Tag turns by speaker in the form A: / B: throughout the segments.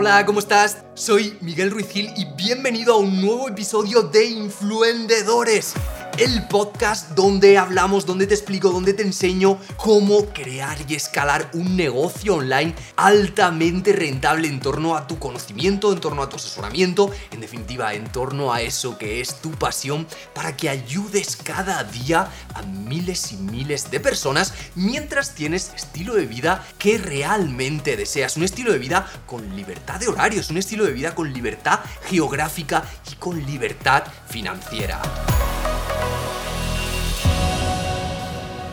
A: Hola, ¿cómo estás? Soy Miguel Ruiz Gil y bienvenido a un nuevo episodio de Influendedores el podcast donde hablamos, donde te explico, donde te enseño cómo crear y escalar un negocio online altamente rentable en torno a tu conocimiento, en torno a tu asesoramiento, en definitiva, en torno a eso que es tu pasión, para que ayudes cada día a miles y miles de personas mientras tienes estilo de vida que realmente deseas. Un estilo de vida con libertad de horarios, un estilo de vida con libertad geográfica y con libertad financiera.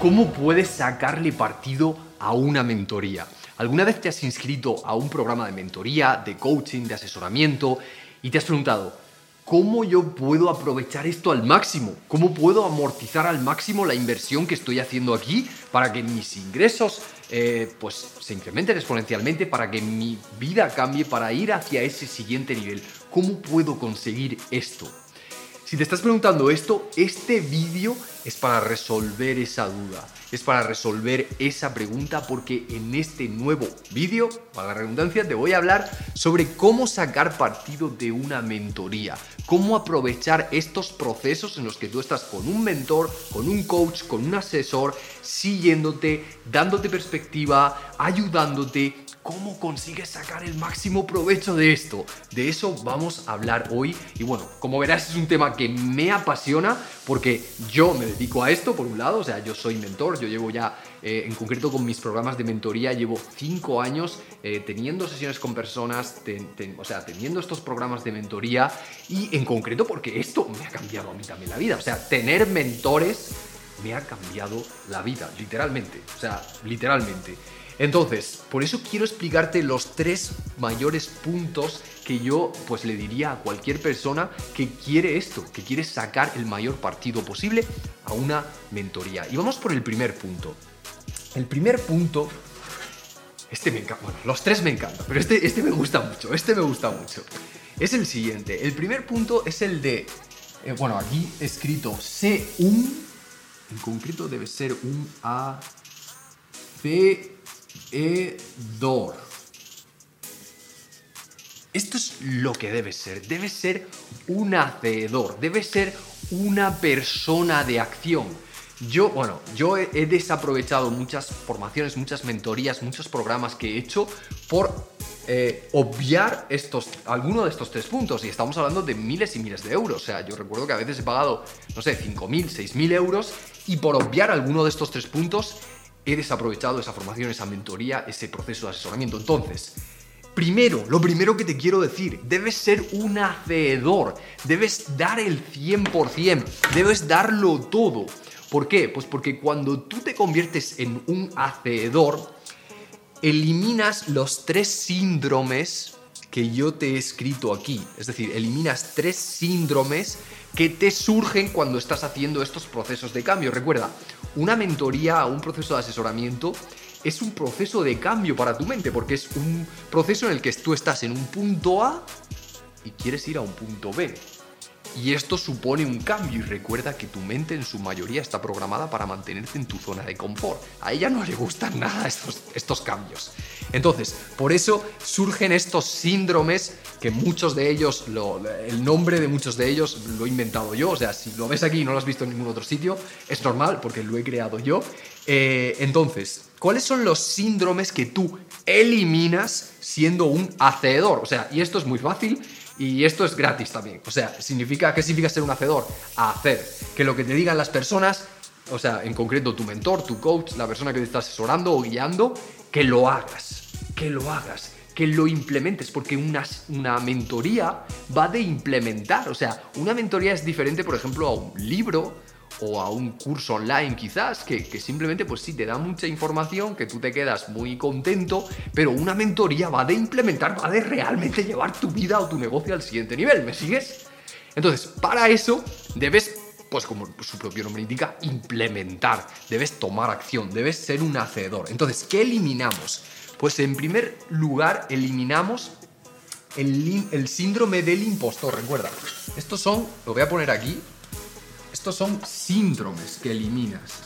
A: ¿Cómo puedes sacarle partido a una mentoría? ¿Alguna vez te has inscrito a un programa de mentoría, de coaching, de asesoramiento y te has preguntado, ¿cómo yo puedo aprovechar esto al máximo? ¿Cómo puedo amortizar al máximo la inversión que estoy haciendo aquí para que mis ingresos eh, pues, se incrementen exponencialmente, para que mi vida cambie, para ir hacia ese siguiente nivel? ¿Cómo puedo conseguir esto? Si te estás preguntando esto, este vídeo es para resolver esa duda, es para resolver esa pregunta porque en este nuevo vídeo, para la redundancia, te voy a hablar sobre cómo sacar partido de una mentoría, cómo aprovechar estos procesos en los que tú estás con un mentor, con un coach, con un asesor, siguiéndote, dándote perspectiva, ayudándote ¿Cómo consigues sacar el máximo provecho de esto? De eso vamos a hablar hoy. Y bueno, como verás es un tema que me apasiona porque yo me dedico a esto, por un lado, o sea, yo soy mentor, yo llevo ya, eh, en concreto con mis programas de mentoría, llevo cinco años eh, teniendo sesiones con personas, o sea, teniendo estos programas de mentoría y en concreto porque esto me ha cambiado a mí también la vida. O sea, tener mentores me ha cambiado la vida, literalmente. O sea, literalmente. Entonces, por eso quiero explicarte los tres mayores puntos que yo pues le diría a cualquier persona que quiere esto, que quiere sacar el mayor partido posible a una mentoría. Y vamos por el primer punto. El primer punto, este me encanta, bueno, los tres me encantan, pero este, este me gusta mucho, este me gusta mucho. Es el siguiente, el primer punto es el de, eh, bueno, aquí escrito C un, en concreto debe ser un A, C, Edor. Esto es lo que debe ser. Debe ser un hacedor. Debe ser una persona de acción. Yo, bueno, yo he, desaprovechado muchas formaciones, muchas mentorías, muchos programas que he hecho por eh, obviar estos, alguno de estos tres puntos. Y estamos hablando de miles y miles de euros. O sea, yo recuerdo que a veces he pagado, no sé, 5.000, 6.000 euros. Y por obviar alguno de estos tres puntos he desaprovechado esa formación, esa mentoría, ese proceso de asesoramiento. Entonces, primero, lo primero que te quiero decir, debes ser un hacedor, debes dar el 100%, debes darlo todo. ¿Por qué? Pues porque cuando tú te conviertes en un hacedor, eliminas los tres síndromes que yo te he escrito aquí. Es decir, eliminas tres síndromes que te surgen cuando estás haciendo estos procesos de cambio. Recuerda, una mentoría, un proceso de asesoramiento es un proceso de cambio para tu mente, porque es un proceso en el que tú estás en un punto A y quieres ir a un punto B. Y esto supone un cambio y recuerda que tu mente en su mayoría está programada para mantenerte en tu zona de confort. A ella no le gustan nada estos, estos cambios. Entonces, por eso surgen estos síndromes que muchos de ellos, el nombre de muchos de ellos lo he inventado yo. O sea, si lo ves aquí y no lo has visto en ningún otro sitio, es normal porque lo he creado yo. Eh, entonces, ¿cuáles son los síndromes que tú eliminas siendo un hacedor? O sea, y esto es muy fácil y esto es gratis también. O sea, significa, ¿qué significa ser un hacedor? hacer. Que lo que te digan las personas, o sea, en concreto tu mentor, tu coach, la persona que te está asesorando o guiando, que lo hagas. Que lo hagas. Que lo implementes. Porque una, una mentoría va de implementar. O sea, una mentoría es diferente, por ejemplo, a un libro o a un curso online quizás, que, simplemente pues sí te da mucha información, que tú te quedas muy contento, pero una mentoría va de implementar, va de realmente llevar tu vida o tu negocio al siguiente nivel, ¿me sigues? Entonces, para eso debes, pues como su propio nombre indica, implementar, debes tomar acción, debes ser un hacedor. Entonces, ¿qué eliminamos? Pues en primer lugar eliminamos el, el síndrome del impostor, recuerda. Estos son, lo voy a poner aquí, estos son síndromes que eliminas.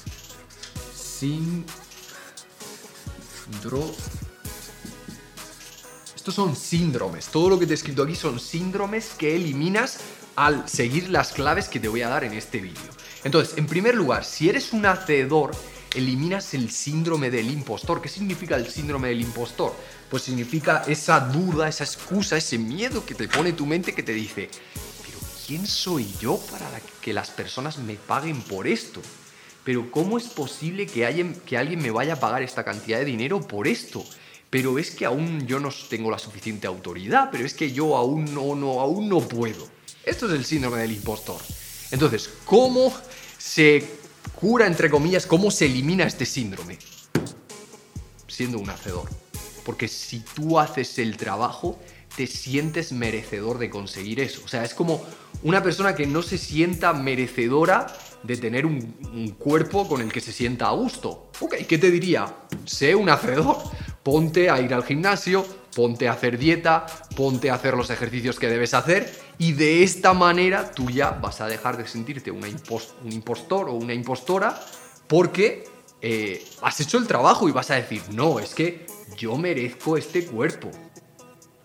A: Estos son síndromes. Todo lo que te he escrito aquí son síndromes que eliminas al seguir las claves que te voy a dar en este vídeo. Entonces, en primer lugar, si eres un hacedor, eliminas el síndrome del impostor. ¿Qué significa el síndrome del impostor? Pues significa esa duda, esa excusa, ese miedo que te pone tu mente que te dice, ¿quién soy yo para que las personas me paguen por esto? Pero ¿cómo es posible que, alguien me vaya a pagar esta cantidad de dinero por esto? Pero es que aún yo no tengo la suficiente autoridad, pero es que yo aún no, no, aún no puedo. Esto es el síndrome del impostor. Entonces, ¿cómo se cura, entre comillas, cómo se elimina este síndrome? Siendo un hacedor. Porque si tú haces el trabajo, te sientes merecedor de conseguir eso. O sea, es como una persona que no se sienta merecedora de tener un, cuerpo con el que se sienta a gusto. Ok, ¿qué te diría? Sé un hacedor. Ponte a ir al gimnasio, ponte a hacer dieta, ponte a hacer los ejercicios que debes hacer y de esta manera tú ya vas a dejar de sentirte una un impostor o una impostora porque eh, has hecho el trabajo y vas a decir, no, es que yo merezco este cuerpo.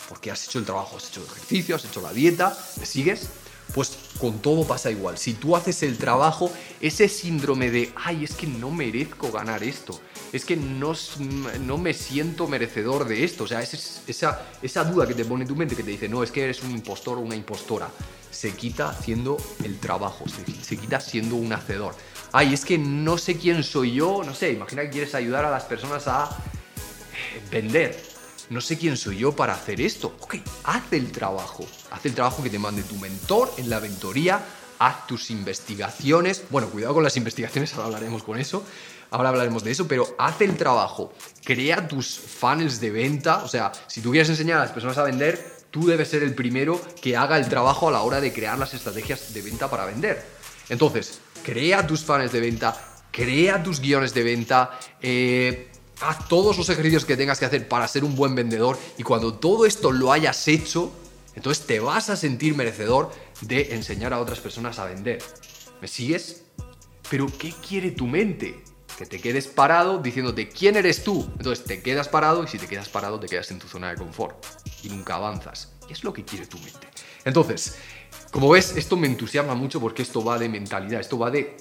A: Porque has hecho el trabajo, has hecho el ejercicio, has hecho la dieta, ¿me sigues? Pues con todo pasa igual. Si tú haces el trabajo, ese síndrome de, ay, es que no merezco ganar esto, es que no, no me siento merecedor de esto, o sea, esa, esa duda que te pone en tu mente que te dice, no, es que eres un impostor o una impostora, se quita haciendo el trabajo, se, se quita siendo un hacedor. Ay, es que no sé quién soy yo, no sé, imagina que quieres ayudar a las personas a vender no sé quién soy yo para hacer esto. Ok, haz el trabajo. Haz el trabajo que te mande tu mentor en la mentoría. Haz tus investigaciones. Bueno, cuidado con las investigaciones, ahora hablaremos con eso. Ahora hablaremos de eso, pero haz el trabajo. Crea tus funnels de venta. O sea, si tú quieres enseñar a las personas a vender, tú debes ser el primero que haga el trabajo a la hora de crear las estrategias de venta para vender. Entonces, crea tus funnels de venta, crea tus guiones de venta, eh, haz todos los ejercicios que tengas que hacer para ser un buen vendedor y cuando todo esto lo hayas hecho, entonces te vas a sentir merecedor de enseñar a otras personas a vender. ¿Me sigues? Pero ¿qué quiere tu mente? Que te quedes parado diciéndote quién eres tú. Entonces te quedas parado y si te quedas parado te quedas en tu zona de confort y nunca avanzas. Y es lo que quiere tu mente. Entonces, como ves, esto me entusiasma mucho porque esto va de mentalidad, esto va de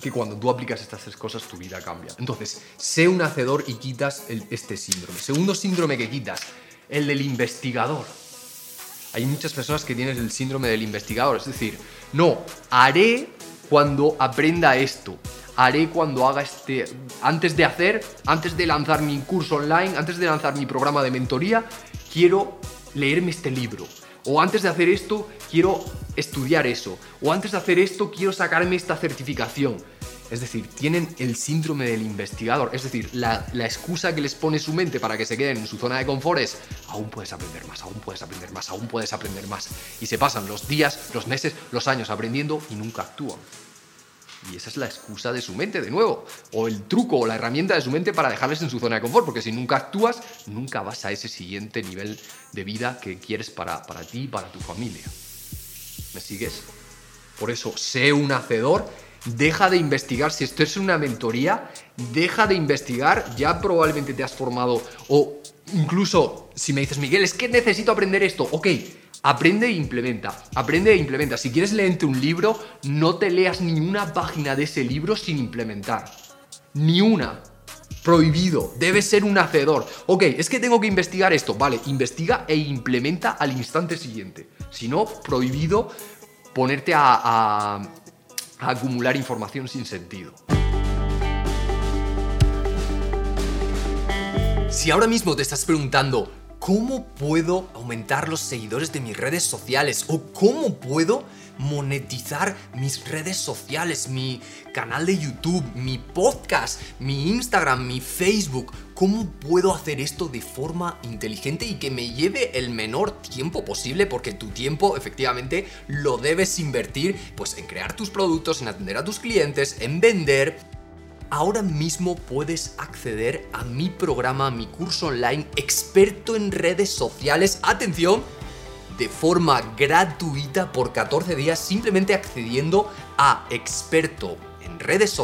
A: que cuando tú aplicas estas tres cosas tu vida cambia. Entonces, sé un hacedor y quitas este síndrome. Segundo síndrome que quitas, el del investigador. Hay muchas personas que tienen el síndrome del investigador, es decir, no, haré cuando aprenda esto, haré cuando haga este, antes de hacer, antes de lanzar mi curso online, antes de lanzar mi programa de mentoría, quiero leerme este libro. O antes de hacer esto, quiero estudiar eso. O antes de hacer esto, quiero sacarme esta certificación. Es decir, tienen el síndrome del investigador. Es decir, la, excusa que les pone su mente para que se queden en su zona de confort es, aún puedes aprender más, aún puedes aprender más, aún puedes aprender más. Y se pasan los días, los meses, los años aprendiendo y nunca actúan. Y esa es la excusa de su mente, de nuevo. O el truco o la herramienta de su mente para dejarles en su zona de confort. Porque si nunca actúas, nunca vas a ese siguiente nivel de vida que quieres para, para ti y para tu familia. ¿Me sigues? Por eso, sé un hacedor. Deja de investigar. Si esto es una mentoría, deja de investigar. Ya probablemente te has formado. O incluso si me dices, Miguel, es que necesito aprender esto. Ok, Aprende e implementa, aprende e implementa. Si quieres leerte un libro, no te leas ni una página de ese libro sin implementar. Ni una. Prohibido. Debes ser un hacedor. Ok, es que tengo que investigar esto. Vale, investiga e implementa al instante siguiente. Si no, prohibido ponerte a, a acumular información sin sentido. Si ahora mismo te estás preguntando, ¿Cómo puedo aumentar los seguidores de mis redes sociales? ¿O cómo puedo monetizar mis redes sociales, mi canal de YouTube, mi podcast, mi Instagram, mi Facebook? ¿Cómo puedo hacer esto de forma inteligente y que me lleve el menor tiempo posible? Porque tu tiempo efectivamente lo debes invertir pues en crear tus productos, en atender a tus clientes, en vender ahora mismo puedes acceder a mi programa, a mi curso online experto en redes sociales. Atención, de forma gratuita por 14 días simplemente accediendo a experto en redes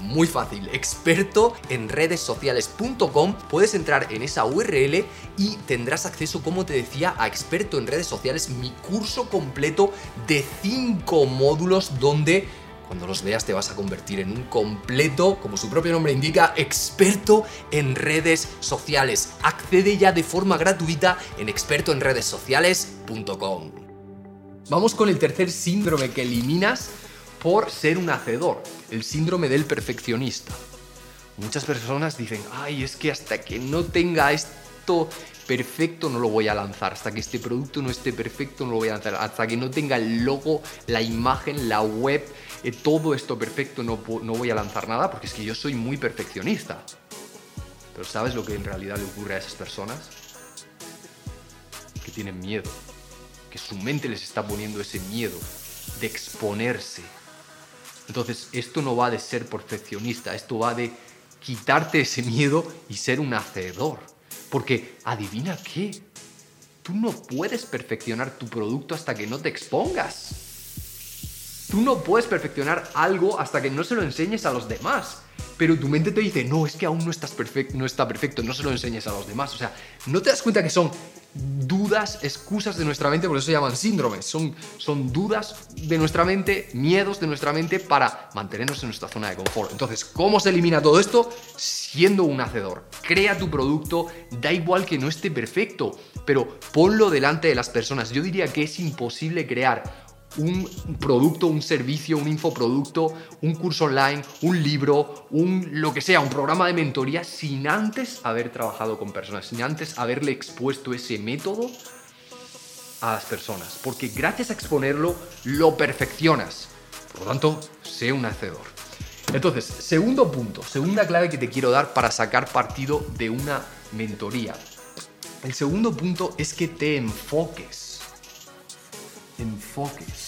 B: Muy fácil, experto en redes sociales.com. Puedes entrar en esa URL y tendrás acceso, como te decía, a experto en redes sociales, mi curso completo de 5 módulos donde cuando los veas te vas a convertir en un completo, como su propio nombre indica, experto en redes sociales. Accede ya de forma gratuita en expertoenredessociales.com. Vamos con el tercer síndrome que eliminas por ser un hacedor, el síndrome del perfeccionista. Muchas personas dicen, ay, es que hasta que no tenga esto perfecto no lo voy a lanzar, hasta que este producto no esté perfecto no lo voy a lanzar, hasta que no tenga el logo, la imagen, la web, eh, todo esto perfecto no, no voy a lanzar nada porque es que yo soy muy perfeccionista. Pero ¿sabes lo que en realidad le ocurre a esas personas? Que tienen miedo, que su mente les está poniendo ese miedo de exponerse. Entonces, esto no va de ser perfeccionista, esto va de quitarte ese miedo y ser un hacedor. Porque, adivina qué, tú no puedes perfeccionar tu producto hasta que no te expongas. Tú no puedes perfeccionar algo hasta que no se lo enseñes a los demás. Pero tu mente te dice, no, es que aún no, estás no está perfecto, no se lo enseñes a los demás. O sea, no te das cuenta que son dudas, excusas de nuestra mente, por eso se llaman síndromes. Son, son dudas de nuestra mente, miedos de nuestra mente para mantenernos en nuestra zona de confort. Entonces, ¿cómo se elimina todo esto? Siendo un hacedor. Crea tu producto, da igual que no esté perfecto, pero ponlo delante de las personas. Yo diría que es imposible crear un producto, un servicio, un infoproducto, un curso online, un libro, un lo que sea, un programa de mentoría, sin antes haber trabajado con personas, sin antes haberle expuesto ese método a las personas. Porque gracias a exponerlo, lo perfeccionas. Por lo tanto, sé un hacedor. Entonces, segundo punto, segunda clave que te quiero dar para sacar partido de una mentoría. El segundo punto es que te enfoques enfoques.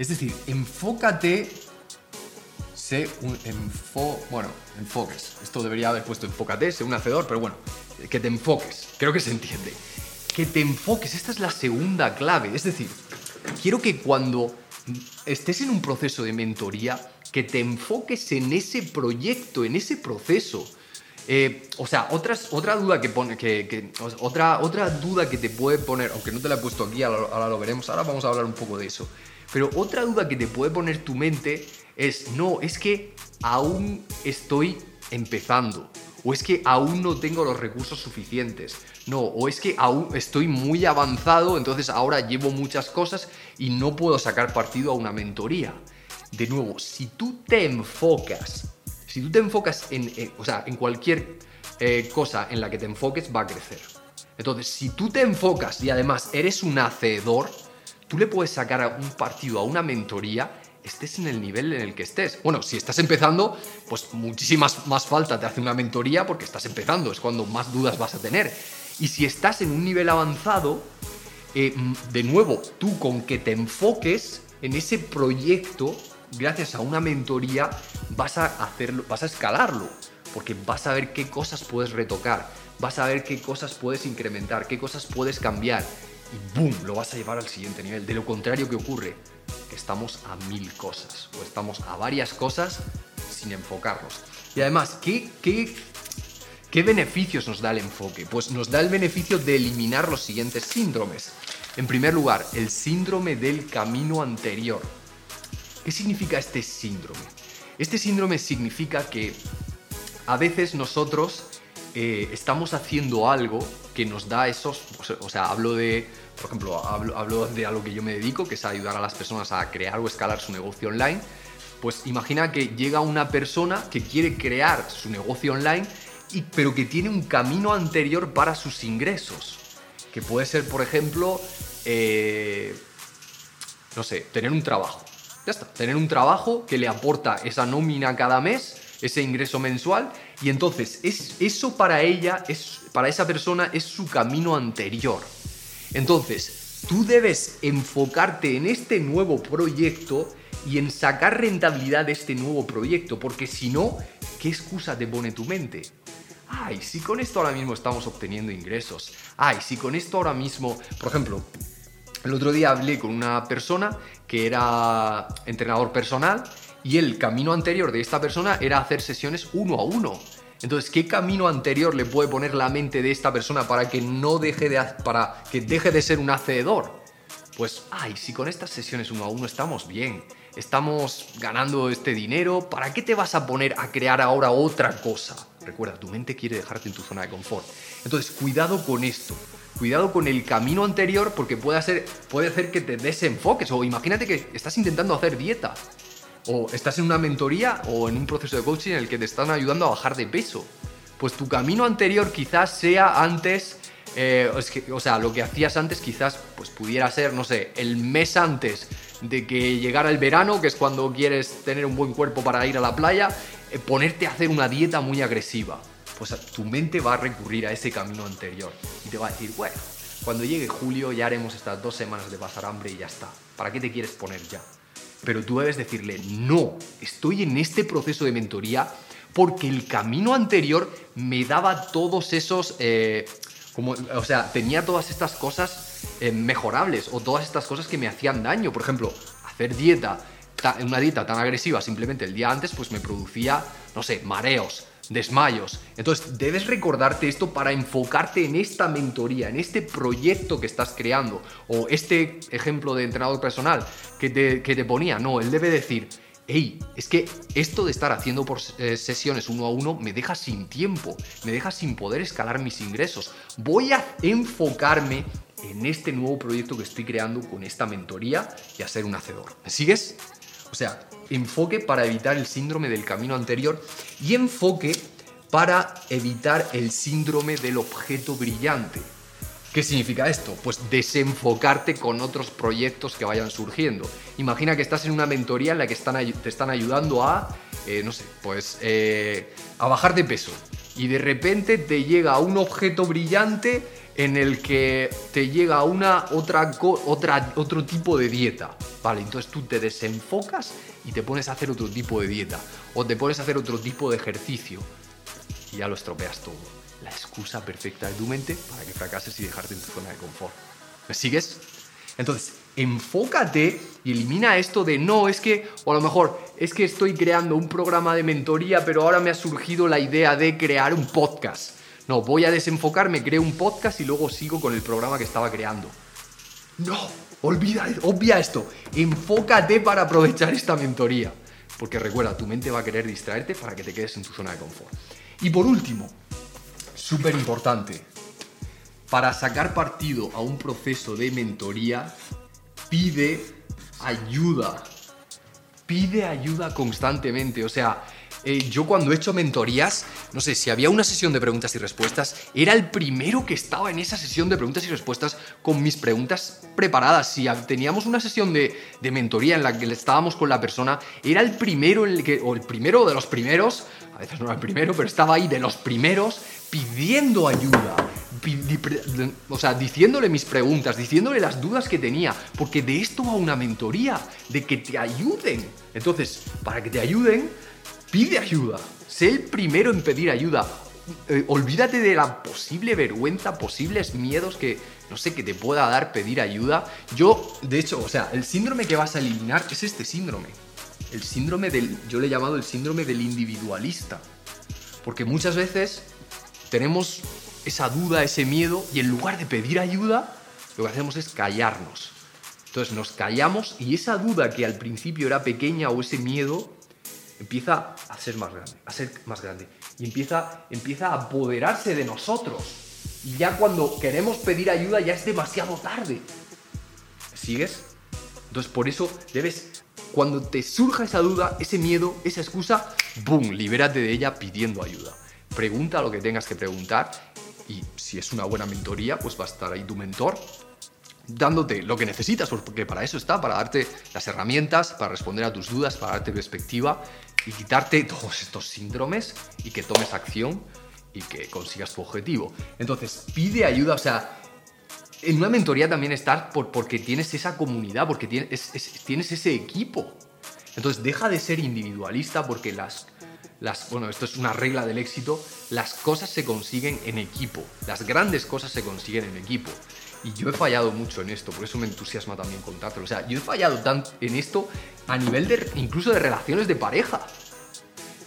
B: Es decir, enfócate, sé un enfo, bueno, enfoques. Esto debería haber puesto enfócate, sé un hacedor, pero bueno, que te enfoques. Creo que se entiende. Que te enfoques, esta es la segunda clave. Es decir, quiero que cuando estés en un proceso de mentoría, que te enfoques en ese proyecto, en ese proceso eh, o sea, otras, otra duda que pone, que, otra, otra duda que te puede poner, aunque no te la he puesto aquí, ahora, lo veremos, ahora vamos a hablar un poco de eso. Pero otra duda que te puede poner tu mente es, no, es que aún estoy empezando, o es que aún no tengo los recursos suficientes, no, o es que aún estoy muy avanzado, entonces ahora llevo muchas cosas y no puedo sacar partido a una mentoría. De nuevo, si tú te enfocas si tú te enfocas en, o sea, en cualquier eh, cosa en la que te enfoques, va a crecer. Entonces, si tú te enfocas y además eres un hacedor, tú le puedes sacar un partido a una mentoría estés en el nivel en el que estés. Bueno, si estás empezando, pues muchísimas más falta te hace una mentoría porque estás empezando, es cuando más dudas vas a tener. Y si estás en un nivel avanzado, eh, de nuevo, tú con que te enfoques en ese proyecto, gracias a una mentoría vas a hacerlo, vas a escalarlo, porque vas a ver qué cosas puedes retocar, vas a ver qué cosas puedes incrementar, qué cosas puedes cambiar y boom, lo vas a llevar al siguiente nivel. De lo contrario, ¿qué ocurre? Que estamos a mil cosas o estamos a varias cosas sin enfocarnos. Y además, ¿qué, qué, qué beneficios nos da el enfoque? Pues nos da el beneficio de eliminar los siguientes síndromes. En primer lugar, el síndrome del camino anterior. ¿Qué significa este síndrome? Este síndrome significa que a veces nosotros eh, estamos haciendo algo que nos da esos, o sea, hablo de, por ejemplo, hablo, hablo de a lo que yo me dedico, que es ayudar a las personas a crear o escalar su negocio online. Pues imagina que llega una persona que quiere crear su negocio online, y, pero que tiene un camino anterior para sus ingresos. Que puede ser, por ejemplo, eh, no sé, tener un trabajo. Ya está, tener un trabajo que le aporta esa nómina cada mes, ese ingreso mensual, y entonces es, eso para ella, es, para esa persona, es su camino anterior. Entonces, tú debes enfocarte en este nuevo proyecto y en sacar rentabilidad de este nuevo proyecto, porque si no, ¿qué excusa te pone tu mente? Ay, si con esto ahora mismo estamos obteniendo ingresos. Ay, si con esto ahora mismo, por ejemplo,
A: el otro día hablé con una persona que era entrenador personal y el camino anterior de esta persona era hacer sesiones uno a uno. Entonces, ¿qué camino anterior le puede poner la mente de esta persona para que no deje de, para que deje de ser un hacedor? Pues, ay, si con estas sesiones uno a uno estamos bien, estamos ganando este dinero, ¿para qué te vas a poner a crear ahora otra cosa? Recuerda, tu mente quiere dejarte en tu zona de confort. Entonces, cuidado con esto. Cuidado con el camino anterior porque puede hacer, puede hacer que te desenfoques. O imagínate que estás intentando hacer dieta. O estás en una mentoría o en un proceso de coaching en el que te están ayudando a bajar de peso. Pues tu camino anterior quizás sea antes eh, o sea, lo que hacías antes quizás pues pudiera ser, no sé, el mes antes de que llegara el verano, que es cuando quieres tener un buen cuerpo para ir a la playa, eh, ponerte a hacer una dieta muy agresiva. Pues tu mente va a recurrir a ese camino anterior y te va a decir, bueno, cuando llegue julio ya haremos estas dos semanas de pasar hambre y ya está. ¿Para qué te quieres poner ya? Pero tú debes decirle, no, estoy en este proceso de mentoría porque el camino anterior me daba todos esos... Eh, como, o sea, tenía todas estas cosas eh, mejorables o todas estas cosas que me hacían daño. Por ejemplo, hacer dieta, una dieta tan agresiva simplemente el día antes, pues me producía, no sé, mareos, desmayos. Entonces, debes recordarte esto para enfocarte en esta mentoría, en este proyecto que estás creando. O este ejemplo de entrenador personal que te, que te ponía. No, él debe decir, hey, es que esto de estar haciendo por eh, sesiones uno a uno me deja sin tiempo, me deja sin poder escalar mis ingresos. Voy a enfocarme en este nuevo proyecto que estoy creando con esta mentoría y a ser un hacedor. ¿Me sigues? O sea, enfoque para evitar el síndrome del camino anterior y enfoque para evitar el síndrome del objeto brillante. ¿Qué significa esto? Pues desenfocarte con otros proyectos que vayan surgiendo. Imagina que estás en una mentoría en la que te están ayudando a, eh, no sé, pues eh, a bajar de peso. Y de repente te llega un objeto brillante en el que te llega una otra, otra otro tipo de dieta. Vale, entonces tú te desenfocas y te pones a hacer otro tipo de dieta. O te pones a hacer otro tipo de ejercicio. Y ya lo estropeas todo la excusa perfecta de tu mente para que fracases y dejarte en tu zona de confort. ¿Me sigues? Entonces, enfócate y elimina esto de no, es que, o a lo mejor, es que estoy creando un programa de mentoría, pero ahora me ha surgido la idea de crear un podcast. No, voy a desenfocarme, creo un podcast y luego sigo con el programa que estaba creando. No, olvida, obvia esto. Enfócate para aprovechar esta mentoría. Porque recuerda, tu mente va a querer distraerte para que te quedes en tu zona de confort. Y por último, súper importante. Para sacar partido a un proceso de mentoría, pide ayuda. Pide ayuda constantemente. O sea, eh, yo cuando he hecho mentorías, no sé, si había una sesión de preguntas y respuestas, era el primero que estaba en esa sesión de preguntas y respuestas con mis preguntas preparadas. Si teníamos una sesión de, de mentoría en la que estábamos con la persona, era el primero, en el que, o el primero de los primeros, a veces no era el primero, pero estaba ahí de los primeros pidiendo ayuda, o sea, diciéndole mis preguntas, diciéndole las dudas que tenía, porque de esto va una mentoría, de que te ayuden. Entonces, para que te ayuden, pide ayuda, sé el primero en pedir ayuda. Eh, olvídate de la posible vergüenza, posibles miedos que, no sé, que te pueda dar pedir ayuda. Yo, de hecho, o sea, el síndrome que vas a eliminar es este síndrome. El síndrome del, yo le he llamado el síndrome del individualista. Porque muchas veces tenemos esa duda, ese miedo, y en lugar de pedir ayuda, lo que hacemos es callarnos. Entonces nos callamos y esa duda que al principio era pequeña o ese miedo empieza a ser más grande, a ser más grande. Y empieza, empieza a apoderarse de nosotros. Y ya cuando queremos pedir ayuda ya es demasiado tarde. ¿Sigues? Entonces por eso debes, cuando te surja esa duda, ese miedo, esa excusa, ¡boom! Libérate de ella pidiendo ayuda pregunta lo que tengas que preguntar y si es una buena mentoría, pues va a estar ahí tu mentor dándote lo que necesitas, porque para eso está, para darte las herramientas, para responder a tus dudas, para darte perspectiva y quitarte todos estos síndromes y que tomes acción y que consigas tu objetivo. Entonces, pide ayuda, o sea, en una mentoría también estás por, porque tienes esa comunidad, porque tienes, tienes ese equipo. Entonces, deja de ser individualista porque las bueno, esto es una regla del éxito, las cosas se consiguen en equipo, las grandes cosas se consiguen en equipo. y yo he fallado mucho en esto, por eso me entusiasma también contártelo. O sea, yo he fallado tanto en esto a nivel de incluso de relaciones de pareja.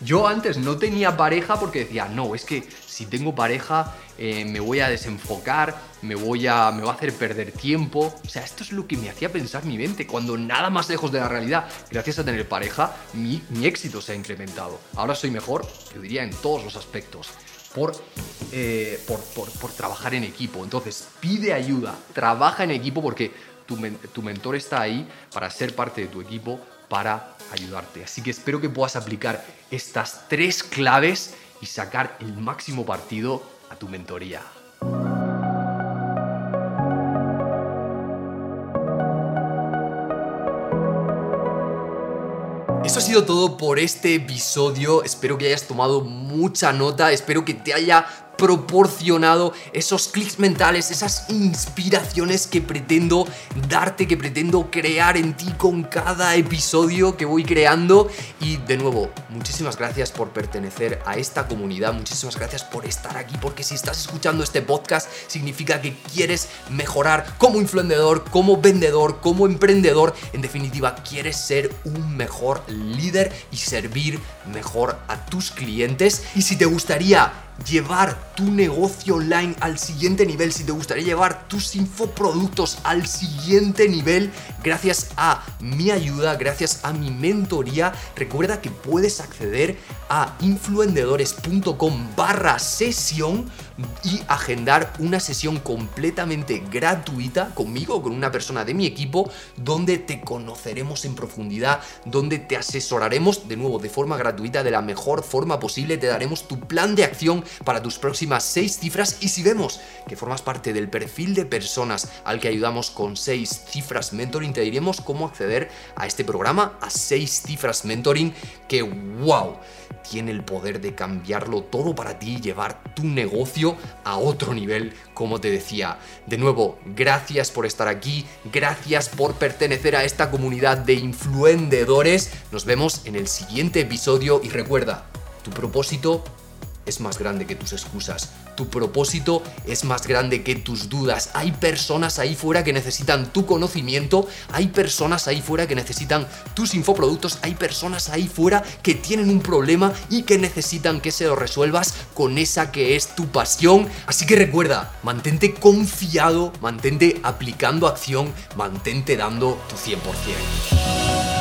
A: Yo antes no tenía pareja porque decía, no, es que si tengo pareja eh, me voy a desenfocar, me voy a, me va a hacer perder tiempo. O sea, esto es lo que me hacía pensar mi mente, cuando nada más lejos de la realidad, gracias a tener pareja, mi, mi éxito se ha incrementado. Ahora soy mejor, yo diría, en todos los aspectos. Por, eh, por, por, por, trabajar en equipo. Entonces, pide ayuda, trabaja en equipo porque tu, tu mentor está ahí para ser parte de tu equipo, para ayudarte. Así que espero que puedas aplicar estas tres claves y sacar el máximo partido a tu mentoría. Eso ha sido todo por este episodio. Espero que hayas tomado mucha nota. Espero que te haya proporcionado esos clics mentales, esas inspiraciones que pretendo darte, que pretendo crear en ti con cada episodio que voy creando. Y de nuevo, muchísimas gracias por pertenecer a esta comunidad, muchísimas gracias por estar aquí, porque si estás escuchando este podcast significa que quieres mejorar como influenciador, como vendedor, como emprendedor, en definitiva, quieres ser un mejor líder y servir mejor a tus clientes. Y si te gustaría llevar tu negocio online al siguiente nivel, si te gustaría llevar tus infoproductos al siguiente nivel, gracias a mi ayuda, gracias a mi mentoría, recuerda que puedes acceder a influendedores.com barra sesión y agendar una sesión completamente gratuita conmigo con una persona de mi equipo donde te conoceremos en profundidad, donde te asesoraremos de nuevo de forma gratuita de la mejor forma posible, te daremos tu plan de acción para tus próximas seis cifras y si vemos que formas parte del perfil de personas al que ayudamos con seis cifras mentoring, te diremos cómo acceder a este programa, a seis cifras mentoring. Que wow tiene el poder de cambiarlo todo para ti y llevar tu negocio a otro nivel, como te decía. De nuevo, gracias por estar aquí, gracias por pertenecer a esta comunidad de influendedores. Nos vemos en el siguiente episodio y recuerda, tu propósito es más grande que tus excusas. Tu propósito es más grande que tus dudas. Hay personas ahí fuera que necesitan tu conocimiento, hay personas ahí fuera que necesitan tus infoproductos, hay personas ahí fuera que tienen un problema y que necesitan que se lo resuelvas con esa que es tu pasión. Así que recuerda, mantente confiado, mantente aplicando acción, mantente dando tu 100%.